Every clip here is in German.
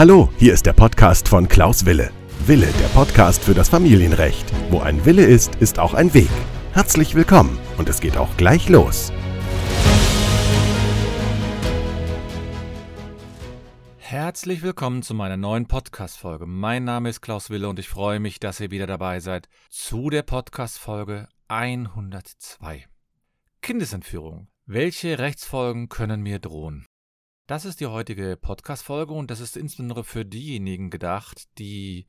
Hallo, hier ist der Podcast von Klaus Wille. Wille, der Podcast für das Familienrecht. Wo ein Wille ist, ist auch ein Weg. Herzlich willkommen und es geht auch gleich los. Herzlich willkommen zu meiner neuen Podcast-Folge. Mein Name ist Klaus Wille und ich freue mich, dass ihr wieder dabei seid zu der Podcast-Folge 102. Kindesentführung. Welche Rechtsfolgen können mir drohen? Das ist die heutige Podcast-Folge und das ist insbesondere für diejenigen gedacht, die,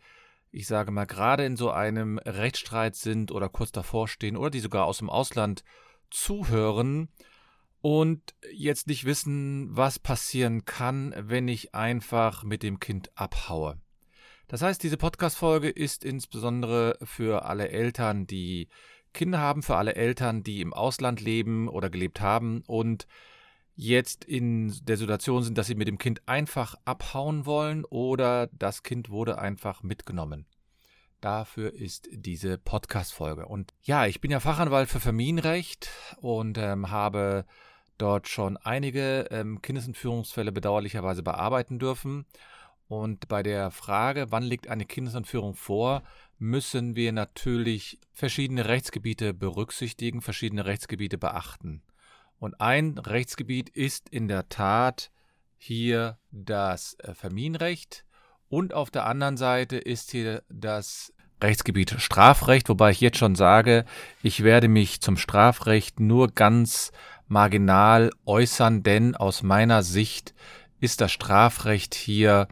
ich sage mal, gerade in so einem Rechtsstreit sind oder kurz davor stehen oder die sogar aus dem Ausland zuhören und jetzt nicht wissen, was passieren kann, wenn ich einfach mit dem Kind abhaue. Das heißt, diese Podcast-Folge ist insbesondere für alle Eltern, die Kinder haben, für alle Eltern, die im Ausland leben oder gelebt haben und jetzt in der Situation sind, dass sie mit dem Kind einfach abhauen wollen oder das Kind wurde einfach mitgenommen. Dafür ist diese Podcast-Folge. Und ja, ich bin ja Fachanwalt für Familienrecht und ähm, habe dort schon einige ähm, Kindesentführungsfälle bedauerlicherweise bearbeiten dürfen. Und bei der Frage, wann liegt eine Kindesentführung vor, müssen wir natürlich verschiedene Rechtsgebiete berücksichtigen, verschiedene Rechtsgebiete beachten. Und ein Rechtsgebiet ist in der Tat hier das äh, Familienrecht und auf der anderen Seite ist hier das Rechtsgebiet Strafrecht, wobei ich jetzt schon sage, ich werde mich zum Strafrecht nur ganz marginal äußern, denn aus meiner Sicht ist das Strafrecht hier,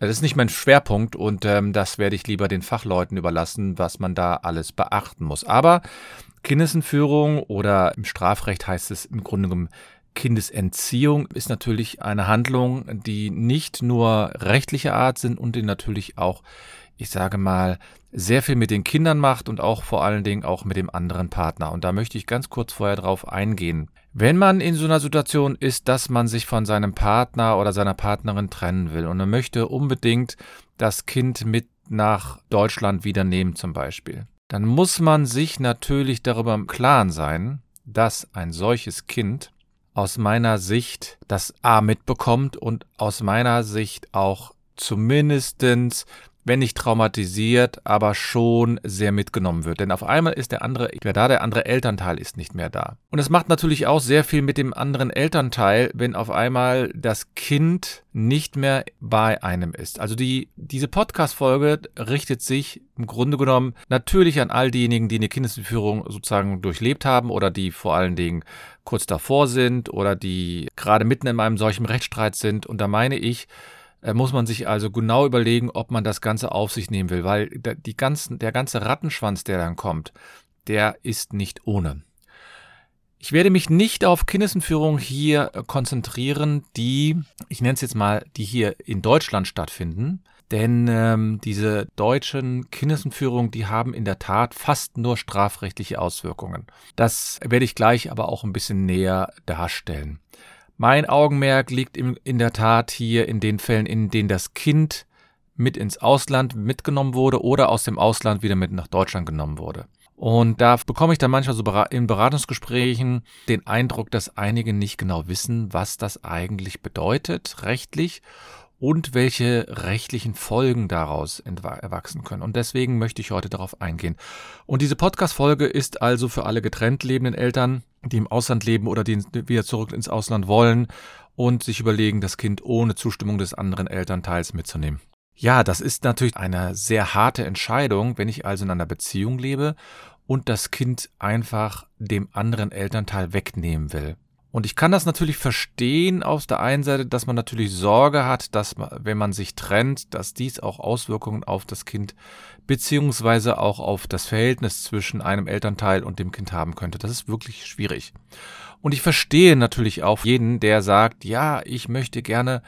das ist nicht mein Schwerpunkt und ähm, das werde ich lieber den Fachleuten überlassen, was man da alles beachten muss. Aber Kindesentführung oder im Strafrecht heißt es im Grunde genommen Kindesentziehung ist natürlich eine Handlung, die nicht nur rechtlicher Art sind und die natürlich auch, ich sage mal, sehr viel mit den Kindern macht und auch vor allen Dingen auch mit dem anderen Partner. Und da möchte ich ganz kurz vorher drauf eingehen. Wenn man in so einer Situation ist, dass man sich von seinem Partner oder seiner Partnerin trennen will und man möchte unbedingt das Kind mit nach Deutschland wieder nehmen zum Beispiel, dann muss man sich natürlich darüber im Klaren sein, dass ein solches Kind aus meiner Sicht das A mitbekommt und aus meiner Sicht auch zumindestens wenn nicht traumatisiert, aber schon sehr mitgenommen wird. Denn auf einmal ist der andere, wer da, der andere Elternteil ist nicht mehr da. Und es macht natürlich auch sehr viel mit dem anderen Elternteil, wenn auf einmal das Kind nicht mehr bei einem ist. Also die, diese Podcast-Folge richtet sich im Grunde genommen natürlich an all diejenigen, die eine Kindesentführung sozusagen durchlebt haben oder die vor allen Dingen kurz davor sind oder die gerade mitten in einem solchen Rechtsstreit sind. Und da meine ich, muss man sich also genau überlegen, ob man das Ganze auf sich nehmen will, weil die ganzen, der ganze Rattenschwanz, der dann kommt, der ist nicht ohne. Ich werde mich nicht auf Kindesentführungen hier äh, konzentrieren, die, ich nenne es jetzt mal, die hier in Deutschland stattfinden. Denn ähm, diese deutschen Kindesentführungen, die haben in der Tat fast nur strafrechtliche Auswirkungen. Das werde ich gleich aber auch ein bisschen näher darstellen. Mein Augenmerk liegt in der Tat hier in den Fällen, in denen das Kind mit ins Ausland mitgenommen wurde oder aus dem Ausland wieder mit nach Deutschland genommen wurde. Und da bekomme ich dann manchmal so in Beratungsgesprächen den Eindruck, dass einige nicht genau wissen, was das eigentlich bedeutet rechtlich und welche rechtlichen Folgen daraus erwachsen können. Und deswegen möchte ich heute darauf eingehen. Und diese Podcast-Folge ist also für alle getrennt lebenden Eltern, die im Ausland leben oder die wieder zurück ins Ausland wollen und sich überlegen, das Kind ohne Zustimmung des anderen Elternteils mitzunehmen. Ja, das ist natürlich eine sehr harte Entscheidung, wenn ich also in einer Beziehung lebe und das Kind einfach dem anderen Elternteil wegnehmen will. Und ich kann das natürlich verstehen aus der einen Seite, dass man natürlich Sorge hat, dass man, wenn man sich trennt, dass dies auch Auswirkungen auf das Kind beziehungsweise auch auf das Verhältnis zwischen einem Elternteil und dem Kind haben könnte. Das ist wirklich schwierig. Und ich verstehe natürlich auch jeden, der sagt, ja, ich möchte gerne,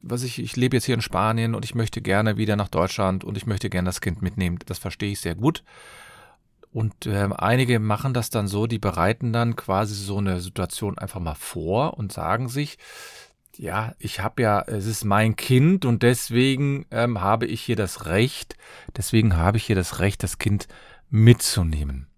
was ich, ich lebe jetzt hier in Spanien und ich möchte gerne wieder nach Deutschland und ich möchte gerne das Kind mitnehmen. Das verstehe ich sehr gut. Und äh, einige machen das dann so, die bereiten dann quasi so eine Situation einfach mal vor und sagen sich, ja, ich habe ja, es ist mein Kind und deswegen ähm, habe ich hier das Recht, deswegen habe ich hier das Recht, das Kind mitzunehmen.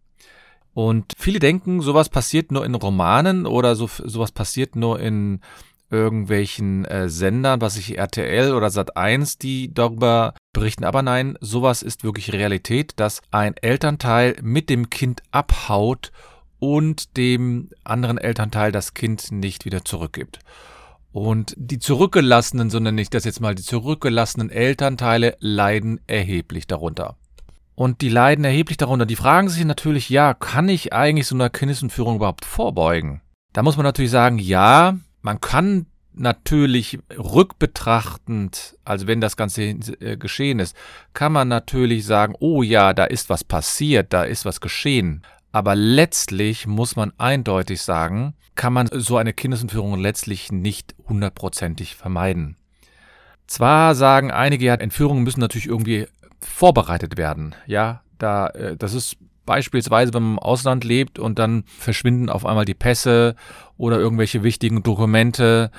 Und viele denken, sowas passiert nur in Romanen oder so, sowas passiert nur in irgendwelchen äh, Sendern, was ich RTL oder Sat1, die darüber berichten. Aber nein, sowas ist wirklich Realität, dass ein Elternteil mit dem Kind abhaut und dem anderen Elternteil das Kind nicht wieder zurückgibt. Und die zurückgelassenen, so nenne ich das jetzt mal, die zurückgelassenen Elternteile leiden erheblich darunter. Und die leiden erheblich darunter. Die fragen sich natürlich, ja, kann ich eigentlich so einer Kindesentführung überhaupt vorbeugen? Da muss man natürlich sagen, ja, man kann natürlich rückbetrachtend, also wenn das Ganze äh, geschehen ist, kann man natürlich sagen, oh ja, da ist was passiert, da ist was geschehen. Aber letztlich muss man eindeutig sagen, kann man so eine Kindesentführung letztlich nicht hundertprozentig vermeiden. Zwar sagen einige, ja, Entführungen müssen natürlich irgendwie vorbereitet werden. Ja, da, äh, das ist beispielsweise, wenn man im Ausland lebt und dann verschwinden auf einmal die Pässe oder irgendwelche wichtigen Dokumente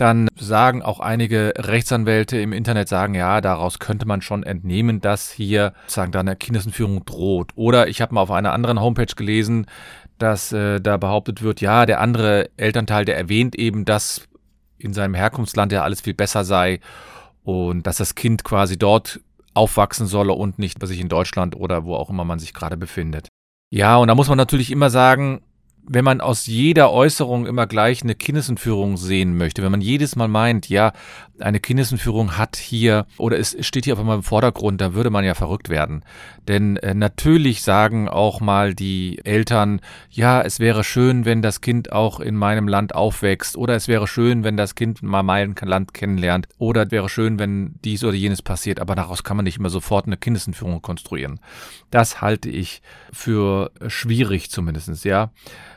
dann sagen auch einige Rechtsanwälte im Internet sagen, ja, daraus könnte man schon entnehmen, dass hier sagen da eine Kindesentführung droht. Oder ich habe mal auf einer anderen Homepage gelesen, dass äh, da behauptet wird, ja, der andere Elternteil, der erwähnt eben, dass in seinem Herkunftsland ja alles viel besser sei und dass das Kind quasi dort aufwachsen solle und nicht bei sich in Deutschland oder wo auch immer man sich gerade befindet. Ja, und da muss man natürlich immer sagen, wenn man aus jeder Äußerung immer gleich eine Kindesentführung sehen möchte, wenn man jedes Mal meint, ja, eine Kindesentführung hat hier oder es steht hier auf einmal im Vordergrund, da würde man ja verrückt werden. Denn äh, natürlich sagen auch mal die Eltern, ja, es wäre schön, wenn das Kind auch in meinem Land aufwächst oder es wäre schön, wenn das Kind mal mein Land kennenlernt oder es wäre schön, wenn dies oder jenes passiert, aber daraus kann man nicht immer sofort eine Kindesentführung konstruieren. Das halte ich für schwierig zumindestens, ja.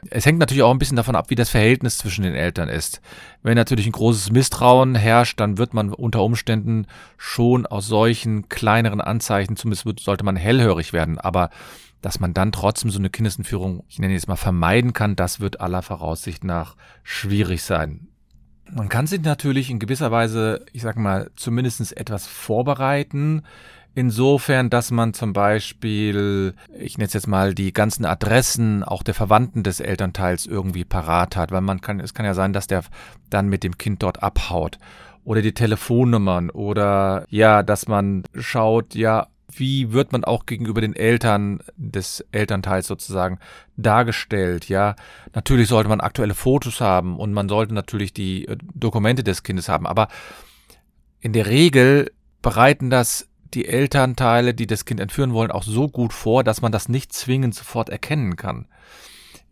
Es hängt natürlich auch ein bisschen davon ab, wie das Verhältnis zwischen den Eltern ist. Wenn natürlich ein großes Misstrauen herrscht, dann wird man unter Umständen schon aus solchen kleineren Anzeichen, zumindest sollte man hellhörig werden. Aber dass man dann trotzdem so eine Kindesentführung, ich nenne es mal, vermeiden kann, das wird aller Voraussicht nach schwierig sein. Man kann sich natürlich in gewisser Weise, ich sag mal, zumindest etwas vorbereiten, Insofern, dass man zum Beispiel, ich nenne es jetzt mal, die ganzen Adressen auch der Verwandten des Elternteils irgendwie parat hat, weil man kann, es kann ja sein, dass der dann mit dem Kind dort abhaut. Oder die Telefonnummern oder ja, dass man schaut, ja, wie wird man auch gegenüber den Eltern des Elternteils sozusagen dargestellt, ja. Natürlich sollte man aktuelle Fotos haben und man sollte natürlich die äh, Dokumente des Kindes haben, aber in der Regel bereiten das die Elternteile, die das Kind entführen wollen, auch so gut vor, dass man das nicht zwingend sofort erkennen kann.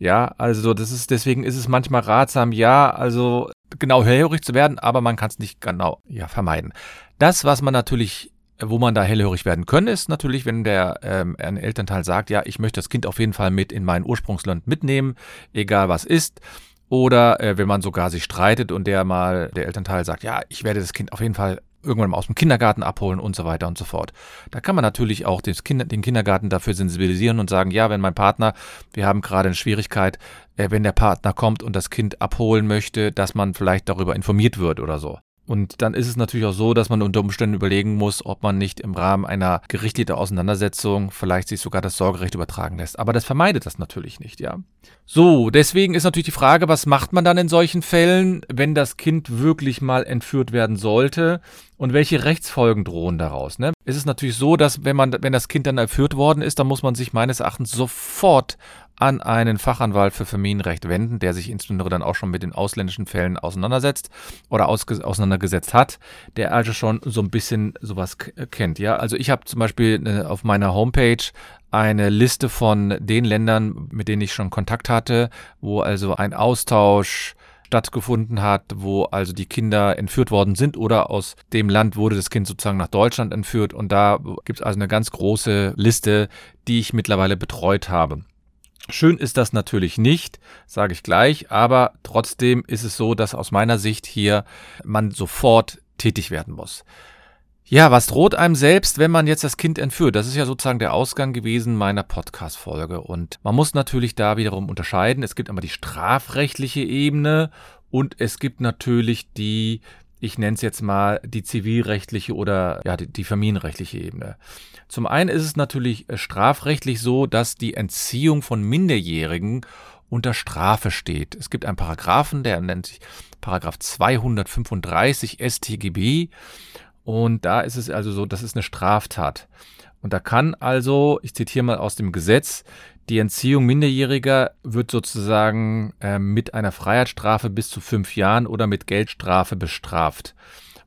Ja, also das ist, deswegen ist es manchmal ratsam, ja, also genau hellhörig zu werden, aber man kann es nicht genau ja, vermeiden. Das, was man natürlich, wo man da hellhörig werden können, ist natürlich, wenn der ähm, ein Elternteil sagt, ja, ich möchte das Kind auf jeden Fall mit in mein Ursprungsland mitnehmen, egal was ist. Oder äh, wenn man sogar sich streitet und der mal, der Elternteil sagt, ja, ich werde das Kind auf jeden Fall irgendwann mal aus dem Kindergarten abholen und so weiter und so fort. Da kann man natürlich auch den Kindergarten dafür sensibilisieren und sagen, ja, wenn mein Partner, wir haben gerade eine Schwierigkeit, äh, wenn der Partner kommt und das Kind abholen möchte, dass man vielleicht darüber informiert wird oder so. Und dann ist es natürlich auch so, dass man unter Umständen überlegen muss, ob man nicht im Rahmen einer gerichteten Auseinandersetzung vielleicht sich sogar das Sorgerecht übertragen lässt. Aber das vermeidet das natürlich nicht, ja. So, deswegen ist natürlich die Frage, was macht man dann in solchen Fällen, wenn das Kind wirklich mal entführt werden sollte und welche Rechtsfolgen drohen daraus, ne? Es ist natürlich so, dass wenn man, wenn das Kind dann entführt worden ist, dann muss man sich meines Erachtens sofort an einen Fachanwalt für Familienrecht wenden, der sich insbesondere dann auch schon mit den ausländischen Fällen auseinandersetzt oder auseinandergesetzt hat, der also schon so ein bisschen sowas kennt. Ja, also ich habe zum Beispiel äh, auf meiner Homepage eine Liste von den Ländern, mit denen ich schon Kontakt hatte, wo also ein Austausch stattgefunden hat, wo also die Kinder entführt worden sind oder aus dem Land wurde das Kind sozusagen nach Deutschland entführt. Und da gibt es also eine ganz große Liste, die ich mittlerweile betreut habe. Schön ist das natürlich nicht, sage ich gleich, aber trotzdem ist es so, dass aus meiner Sicht hier man sofort tätig werden muss. Ja, was droht einem selbst, wenn man jetzt das Kind entführt? Das ist ja sozusagen der Ausgang gewesen meiner Podcast-Folge. Und man muss natürlich da wiederum unterscheiden. Es gibt einmal die strafrechtliche Ebene und es gibt natürlich die, ich nenne es jetzt mal, die zivilrechtliche oder ja, die, die familienrechtliche Ebene. Zum einen ist es natürlich äh, strafrechtlich so, dass die Entziehung von Minderjährigen unter Strafe steht. Es gibt einen Paragraphen, der nennt sich Paragraph 235 StGB und da ist es also so, das ist eine Straftat. Und da kann also, ich zitiere mal aus dem Gesetz, die Entziehung Minderjähriger wird sozusagen äh, mit einer Freiheitsstrafe bis zu fünf Jahren oder mit Geldstrafe bestraft.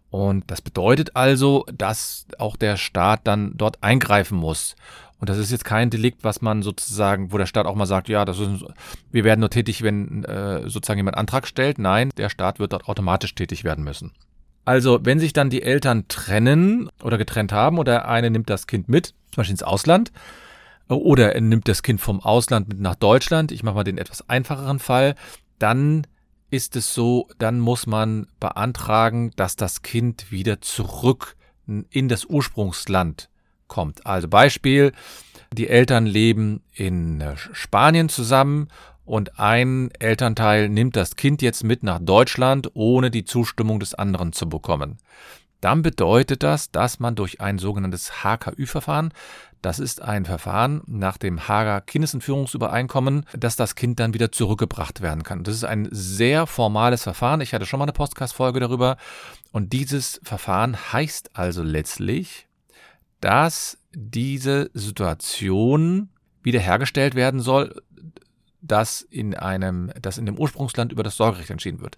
Und das bedeutet also, dass auch der Staat dann dort eingreifen muss. Und das ist jetzt kein Delikt, was man sozusagen, wo der Staat auch mal sagt, ja, das ist, wir werden nur tätig, wenn äh, sozusagen jemand Antrag stellt. Nein, der Staat wird dort automatisch tätig werden müssen. Also, wenn sich dann die Eltern trennen oder getrennt haben oder eine nimmt das Kind mit, zum Beispiel ins Ausland, oder er nimmt das Kind vom Ausland mit nach Deutschland, ich mache mal den etwas einfacheren Fall, dann ist es so, dann muss man beantragen, dass das Kind wieder zurück in das Ursprungsland kommt. Also Beispiel, die Eltern leben in Spanien zusammen und ein Elternteil nimmt das Kind jetzt mit nach Deutschland, ohne die Zustimmung des anderen zu bekommen. Dann bedeutet das, dass man durch ein sogenanntes HKÜ-Verfahren, das ist ein Verfahren nach dem Hager Kindesentführungsübereinkommen, dass das Kind dann wieder zurückgebracht werden kann. Das ist ein sehr formales Verfahren. Ich hatte schon mal eine Podcast-Folge darüber. Und dieses Verfahren heißt also letztlich, dass diese Situation wiederhergestellt werden soll, dass in einem, dass in dem Ursprungsland über das Sorgerecht entschieden wird.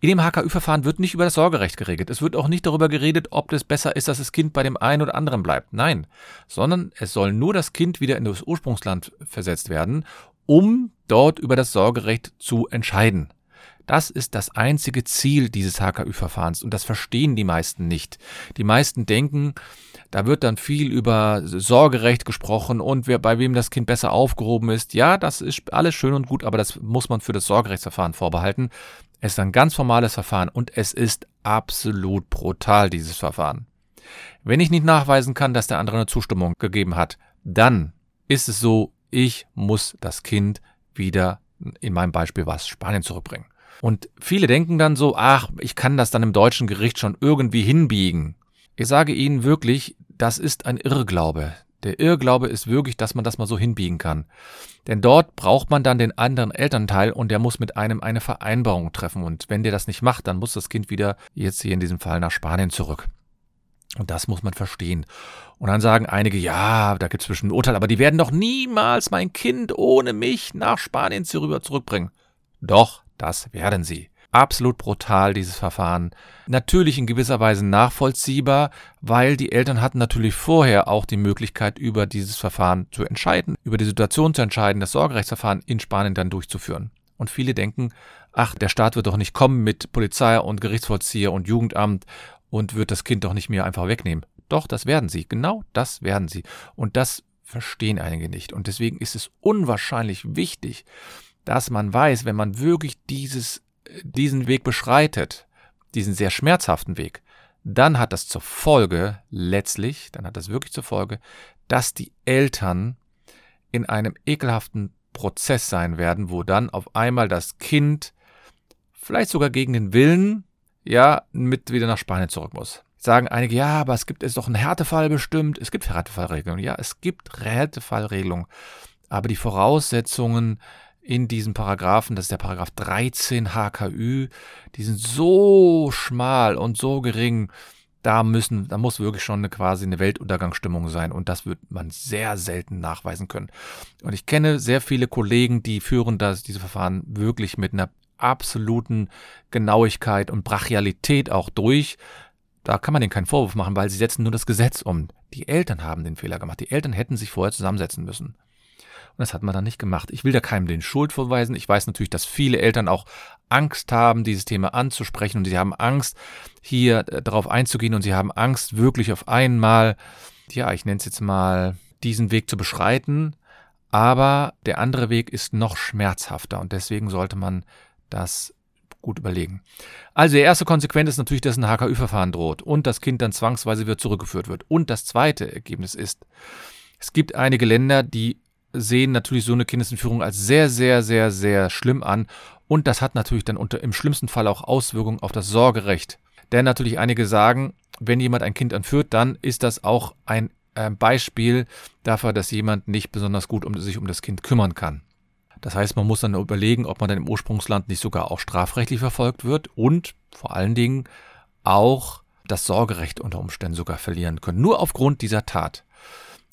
In dem HKÜ-Verfahren wird nicht über das Sorgerecht geregelt. Es wird auch nicht darüber geredet, ob es besser ist, dass das Kind bei dem einen oder anderen bleibt. Nein, sondern es soll nur das Kind wieder in das Ursprungsland versetzt werden, um dort über das Sorgerecht zu entscheiden. Das ist das einzige Ziel dieses HKÜ-Verfahrens und das verstehen die meisten nicht. Die meisten denken, da wird dann viel über Sorgerecht gesprochen und wer, bei wem das Kind besser aufgehoben ist. Ja, das ist alles schön und gut, aber das muss man für das Sorgerechtsverfahren vorbehalten. Es ist ein ganz formales Verfahren und es ist absolut brutal, dieses Verfahren. Wenn ich nicht nachweisen kann, dass der andere eine Zustimmung gegeben hat, dann ist es so, ich muss das Kind wieder, in meinem Beispiel was, Spanien zurückbringen. Und viele denken dann so, ach, ich kann das dann im deutschen Gericht schon irgendwie hinbiegen. Ich sage Ihnen wirklich, das ist ein Irrglaube. Der Irrglaube ist wirklich, dass man das mal so hinbiegen kann. Denn dort braucht man dann den anderen Elternteil und der muss mit einem eine Vereinbarung treffen. Und wenn der das nicht macht, dann muss das Kind wieder, jetzt hier in diesem Fall, nach Spanien zurück. Und das muss man verstehen. Und dann sagen einige, ja, da gibt es bestimmt ein Urteil, aber die werden doch niemals mein Kind ohne mich nach Spanien zurückbringen. Doch, das werden sie absolut brutal, dieses Verfahren. Natürlich in gewisser Weise nachvollziehbar, weil die Eltern hatten natürlich vorher auch die Möglichkeit, über dieses Verfahren zu entscheiden, über die Situation zu entscheiden, das Sorgerechtsverfahren in Spanien dann durchzuführen. Und viele denken, ach, der Staat wird doch nicht kommen mit Polizei und Gerichtsvollzieher und Jugendamt und wird das Kind doch nicht mehr einfach wegnehmen. Doch, das werden sie. Genau das werden sie. Und das verstehen einige nicht. Und deswegen ist es unwahrscheinlich wichtig, dass man weiß, wenn man wirklich dieses diesen Weg beschreitet, diesen sehr schmerzhaften Weg, dann hat das zur Folge, letztlich, dann hat das wirklich zur Folge, dass die Eltern in einem ekelhaften Prozess sein werden, wo dann auf einmal das Kind vielleicht sogar gegen den Willen, ja, mit wieder nach Spanien zurück muss. Sagen einige, ja, aber es gibt es doch einen Härtefall bestimmt. Es gibt Härtefallregelungen. Ja, es gibt Härtefallregelungen. Aber die Voraussetzungen in diesen Paragraphen, das ist der Paragraph 13 HKÜ, die sind so schmal und so gering, da müssen, da muss wirklich schon eine quasi eine Weltuntergangsstimmung sein und das wird man sehr selten nachweisen können. Und ich kenne sehr viele Kollegen, die führen das, diese Verfahren wirklich mit einer absoluten Genauigkeit und Brachialität auch durch. Da kann man denen keinen Vorwurf machen, weil sie setzen nur das Gesetz um. Die Eltern haben den Fehler gemacht. Die Eltern hätten sich vorher zusammensetzen müssen. Das hat man dann nicht gemacht. Ich will da keinem den Schuld vorweisen. Ich weiß natürlich, dass viele Eltern auch Angst haben, dieses Thema anzusprechen und sie haben Angst, hier äh, darauf einzugehen und sie haben Angst, wirklich auf einmal, ja, ich nenne es jetzt mal, diesen Weg zu beschreiten. Aber der andere Weg ist noch schmerzhafter und deswegen sollte man das gut überlegen. Also die erste Konsequenz ist natürlich, dass ein HKÜ-Verfahren droht und das Kind dann zwangsweise wieder zurückgeführt wird. Und das zweite Ergebnis ist, es gibt einige Länder, die sehen natürlich so eine Kindesentführung als sehr, sehr, sehr, sehr schlimm an. Und das hat natürlich dann unter, im schlimmsten Fall auch Auswirkungen auf das Sorgerecht. Denn natürlich einige sagen, wenn jemand ein Kind entführt, dann ist das auch ein äh, Beispiel dafür, dass jemand nicht besonders gut um sich um das Kind kümmern kann. Das heißt, man muss dann überlegen, ob man dann im Ursprungsland nicht sogar auch strafrechtlich verfolgt wird und vor allen Dingen auch das Sorgerecht unter Umständen sogar verlieren können. Nur aufgrund dieser Tat.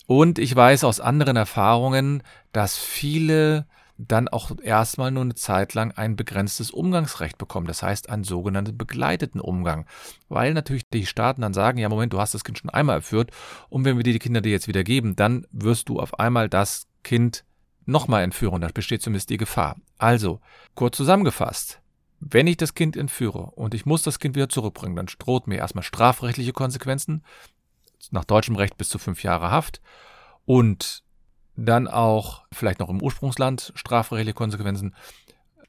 Und ich weiß aus anderen Erfahrungen, dass viele dann auch erstmal nur eine Zeit lang ein begrenztes Umgangsrecht bekommen. Das heißt, einen sogenannten begleiteten Umgang. Weil natürlich die Staaten dann sagen, ja Moment, du hast das Kind schon einmal erführt und wenn wir dir die Kinder dir jetzt wieder geben, dann wirst du auf einmal das Kind nochmal entführen. Da besteht zumindest die Gefahr. Also, kurz zusammengefasst. Wenn ich das Kind entführe und ich muss das Kind wieder zurückbringen, dann droht mir erstmal strafrechtliche Konsequenzen, nach deutschem Recht bis zu fünf Jahre Haft und dann auch vielleicht noch im Ursprungsland strafrechtliche Konsequenzen.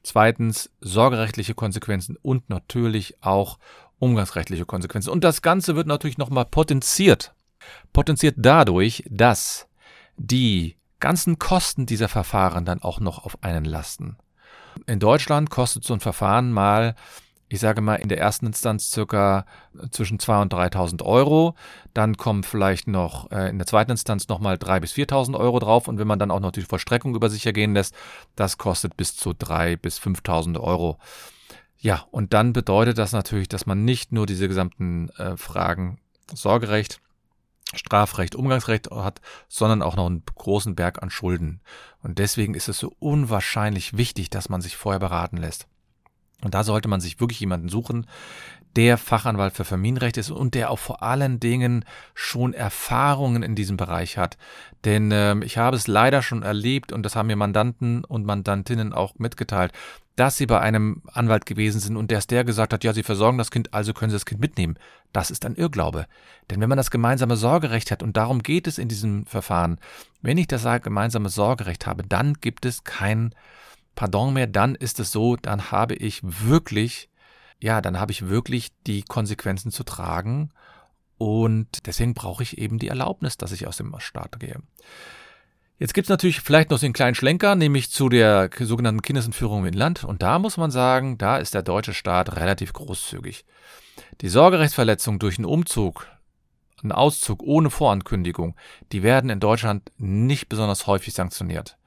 Zweitens sorgerechtliche Konsequenzen und natürlich auch umgangsrechtliche Konsequenzen. Und das Ganze wird natürlich nochmal potenziert. Potenziert dadurch, dass die ganzen Kosten dieser Verfahren dann auch noch auf einen lasten. In Deutschland kostet so ein Verfahren mal, ich sage mal, in der ersten Instanz circa zwischen 2.000 und 3.000 Euro. Dann kommen vielleicht noch äh, in der zweiten Instanz nochmal 3.000 bis 4.000 Euro drauf. Und wenn man dann auch noch die Vollstreckung über sich ergehen lässt, das kostet bis zu 3.000 bis 5.000 Euro. Ja, und dann bedeutet das natürlich, dass man nicht nur diese gesamten äh, Fragen Sorgerecht, Strafrecht, Umgangsrecht hat, sondern auch noch einen großen Berg an Schulden. Und deswegen ist es so unwahrscheinlich wichtig, dass man sich vorher beraten lässt. Und da sollte man sich wirklich jemanden suchen, der Fachanwalt für Familienrecht ist und der auch vor allen Dingen schon Erfahrungen in diesem Bereich hat. Denn äh, ich habe es leider schon erlebt und das haben mir Mandanten und Mandantinnen auch mitgeteilt, dass sie bei einem Anwalt gewesen sind und der ist der gesagt hat, ja, sie versorgen das Kind, also können sie das Kind mitnehmen. Das ist ein Irrglaube. Denn wenn man das gemeinsame Sorgerecht hat, und darum geht es in diesem Verfahren, wenn ich das gemeinsame Sorgerecht habe, dann gibt es kein Pardon mehr, dann ist es so, dann habe ich wirklich, ja, dann habe ich wirklich die Konsequenzen zu tragen und deswegen brauche ich eben die Erlaubnis, dass ich aus dem Staat gehe. Jetzt gibt es natürlich vielleicht noch einen kleinen Schlenker, nämlich zu der sogenannten Kindesentführung im Land. Und da muss man sagen, da ist der deutsche Staat relativ großzügig. Die Sorgerechtsverletzung durch einen Umzug, einen Auszug ohne Vorankündigung, die werden in Deutschland nicht besonders häufig sanktioniert.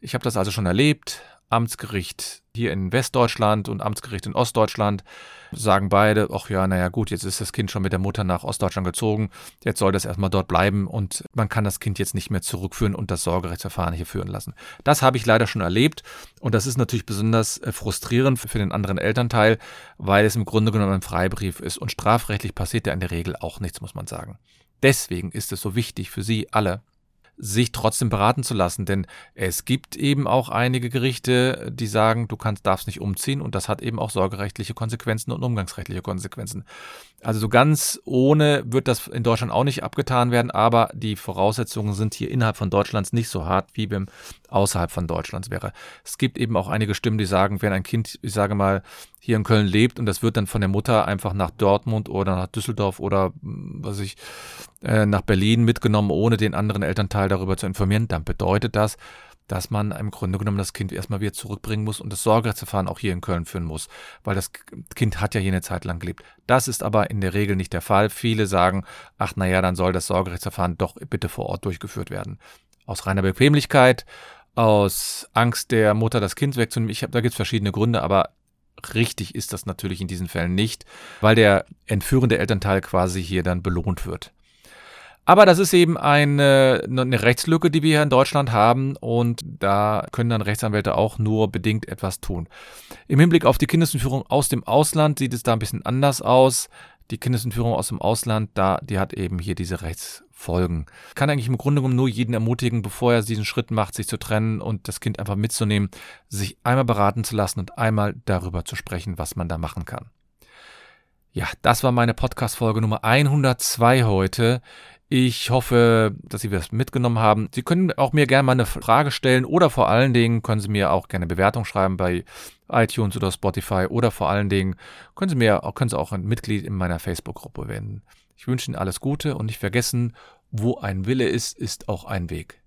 Ich habe das also schon erlebt. Amtsgericht hier in Westdeutschland und Amtsgericht in Ostdeutschland sagen beide, ach ja, naja gut, jetzt ist das Kind schon mit der Mutter nach Ostdeutschland gezogen, jetzt soll das erstmal dort bleiben und man kann das Kind jetzt nicht mehr zurückführen und das Sorgerechtsverfahren hier führen lassen. Das habe ich leider schon erlebt und das ist natürlich besonders äh, frustrierend für den anderen Elternteil, weil es im Grunde genommen ein Freibrief ist und strafrechtlich passiert ja in der Regel auch nichts, muss man sagen. Deswegen ist es so wichtig für Sie alle, sich trotzdem beraten zu lassen. Denn es gibt eben auch einige Gerichte, die sagen, du kannst, darfst nicht umziehen und das hat eben auch sorgerechtliche Konsequenzen und umgangsrechtliche Konsequenzen. Also so ganz ohne wird das in Deutschland auch nicht abgetan werden, aber die Voraussetzungen sind hier innerhalb von Deutschlands nicht so hart, wie beim außerhalb von Deutschlands wäre. Es gibt eben auch einige Stimmen, die sagen, wenn ein Kind, ich sage mal, hier in Köln lebt und das wird dann von der Mutter einfach nach Dortmund oder nach Düsseldorf oder hm, was ich äh, nach Berlin mitgenommen, ohne den anderen Elternteil darüber zu informieren, dann bedeutet das, dass man im Grunde genommen das Kind erstmal wieder zurückbringen muss und das Sorgerechtsverfahren auch hier in Köln führen muss, weil das Kind hat ja hier eine Zeit lang gelebt. Das ist aber in der Regel nicht der Fall. Viele sagen, ach naja, dann soll das Sorgerechtsverfahren doch bitte vor Ort durchgeführt werden. Aus reiner Bequemlichkeit, aus Angst der Mutter das Kind wegzunehmen. Ich hab, da gibt es verschiedene Gründe, aber richtig ist das natürlich in diesen Fällen nicht, weil der entführende Elternteil quasi hier dann belohnt wird. Aber das ist eben eine, eine, Rechtslücke, die wir hier in Deutschland haben und da können dann Rechtsanwälte auch nur bedingt etwas tun. Im Hinblick auf die Kindesentführung aus dem Ausland sieht es da ein bisschen anders aus. Die Kindesentführung aus dem Ausland, da, die hat eben hier diese Rechtsfolgen. Kann eigentlich im Grunde genommen nur jeden ermutigen, bevor er diesen Schritt macht, sich zu trennen und das Kind einfach mitzunehmen, sich einmal beraten zu lassen und einmal darüber zu sprechen, was man da machen kann. Ja, das war meine Podcast-Folge Nummer 102 heute. Ich hoffe, dass Sie das mitgenommen haben. Sie können auch mir gerne mal eine Frage stellen oder vor allen Dingen können Sie mir auch gerne Bewertung schreiben bei iTunes oder Spotify oder vor allen Dingen können Sie mir können Sie auch ein Mitglied in meiner Facebook-Gruppe werden. Ich wünsche Ihnen alles Gute und nicht vergessen, wo ein Wille ist, ist auch ein Weg.